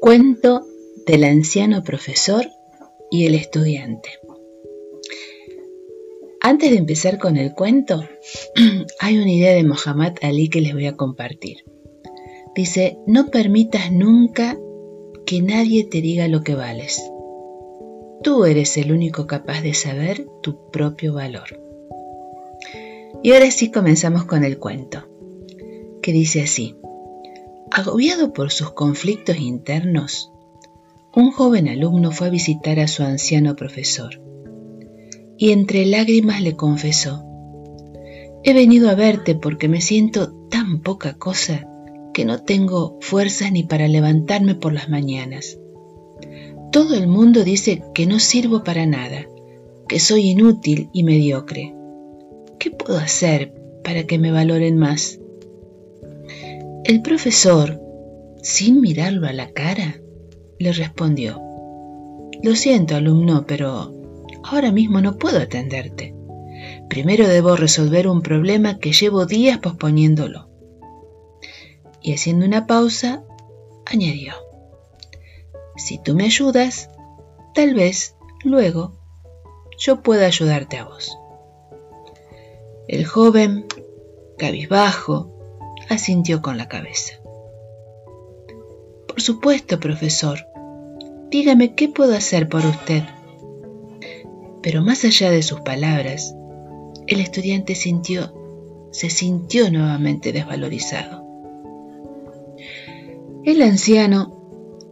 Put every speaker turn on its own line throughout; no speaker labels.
Cuento del anciano profesor y el estudiante. Antes de empezar con el cuento, hay una idea de Muhammad Ali que les voy a compartir. Dice, no permitas nunca que nadie te diga lo que vales. Tú eres el único capaz de saber tu propio valor. Y ahora sí comenzamos con el cuento, que dice así. Agobiado por sus conflictos internos, un joven alumno fue a visitar a su anciano profesor y entre lágrimas le confesó, He venido a verte porque me siento tan poca cosa que no tengo fuerzas ni para levantarme por las mañanas. Todo el mundo dice que no sirvo para nada, que soy inútil y mediocre. ¿Qué puedo hacer para que me valoren más? El profesor, sin mirarlo a la cara, le respondió, Lo siento, alumno, pero ahora mismo no puedo atenderte. Primero debo resolver un problema que llevo días posponiéndolo. Y haciendo una pausa, añadió, Si tú me ayudas, tal vez luego yo pueda ayudarte a vos. El joven, cabizbajo, asintió con la cabeza. Por supuesto, profesor. Dígame qué puedo hacer por usted. Pero más allá de sus palabras, el estudiante sintió, se sintió nuevamente desvalorizado. El anciano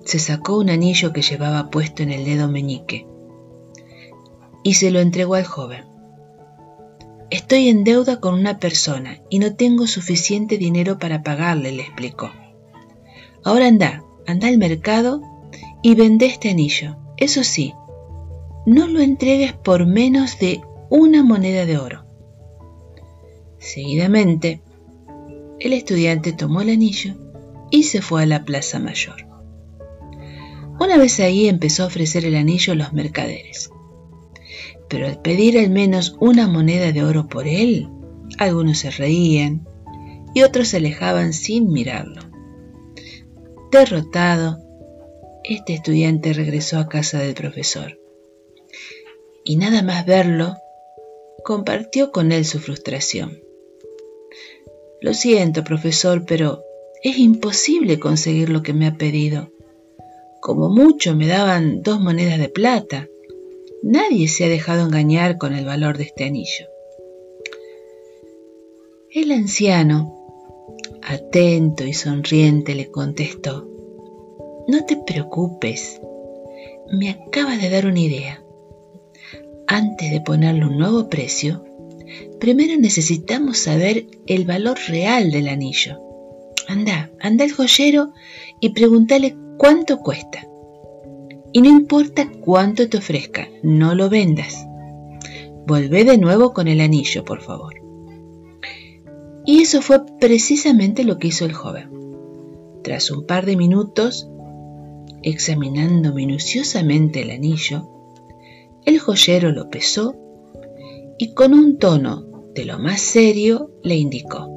se sacó un anillo que llevaba puesto en el dedo meñique y se lo entregó al joven. Estoy en deuda con una persona y no tengo suficiente dinero para pagarle, le explicó. Ahora anda, anda al mercado y vende este anillo. Eso sí, no lo entregues por menos de una moneda de oro. Seguidamente, el estudiante tomó el anillo y se fue a la plaza mayor. Una vez ahí empezó a ofrecer el anillo a los mercaderes pero al pedir al menos una moneda de oro por él, algunos se reían y otros se alejaban sin mirarlo. Derrotado, este estudiante regresó a casa del profesor y nada más verlo, compartió con él su frustración. Lo siento, profesor, pero es imposible conseguir lo que me ha pedido. Como mucho me daban dos monedas de plata Nadie se ha dejado engañar con el valor de este anillo. El anciano, atento y sonriente, le contestó, No te preocupes, me acaba de dar una idea. Antes de ponerle un nuevo precio, primero necesitamos saber el valor real del anillo. Anda, anda al joyero y pregúntale cuánto cuesta. Y no importa cuánto te ofrezca, no lo vendas. Volvé de nuevo con el anillo, por favor. Y eso fue precisamente lo que hizo el joven. Tras un par de minutos, examinando minuciosamente el anillo, el joyero lo pesó y con un tono de lo más serio le indicó,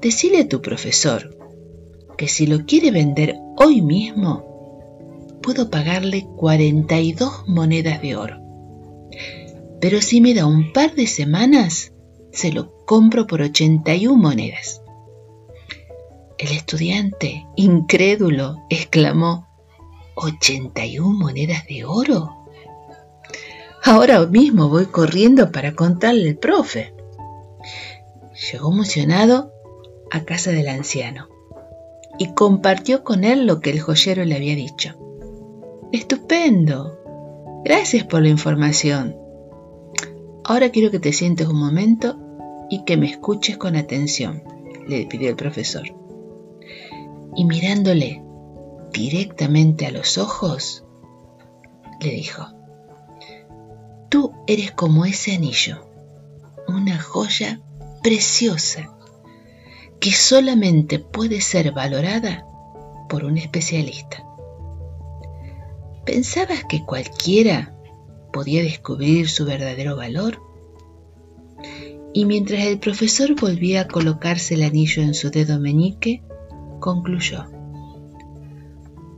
Decile a tu profesor que si lo quiere vender hoy mismo, puedo pagarle 42 monedas de oro. Pero si me da un par de semanas, se lo compro por 81 monedas. El estudiante, incrédulo, exclamó, ¿81 monedas de oro? Ahora mismo voy corriendo para contarle al profe. Llegó emocionado a casa del anciano y compartió con él lo que el joyero le había dicho. Estupendo. Gracias por la información. Ahora quiero que te sientes un momento y que me escuches con atención, le pidió el profesor. Y mirándole directamente a los ojos, le dijo, Tú eres como ese anillo, una joya preciosa que solamente puede ser valorada por un especialista. ¿Pensabas que cualquiera podía descubrir su verdadero valor? Y mientras el profesor volvía a colocarse el anillo en su dedo meñique, concluyó,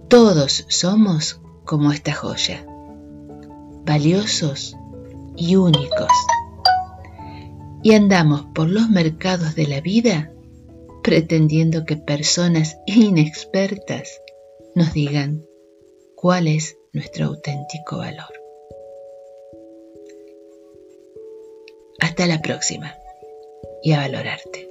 Todos somos como esta joya, valiosos y únicos. Y andamos por los mercados de la vida pretendiendo que personas inexpertas nos digan cuál es nuestro auténtico valor. Hasta la próxima y a valorarte.